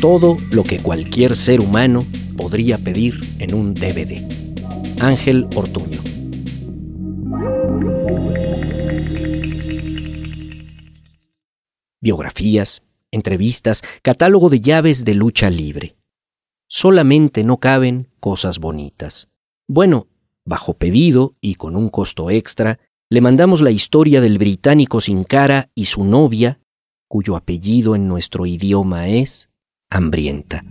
todo lo que cualquier ser humano podría pedir en un DVD. Ángel Ortuño. Biografías, entrevistas, catálogo de llaves de lucha libre. Solamente no caben cosas bonitas. Bueno, bajo pedido y con un costo extra, le mandamos la historia del británico sin cara y su novia, cuyo apellido en nuestro idioma es hambrienta.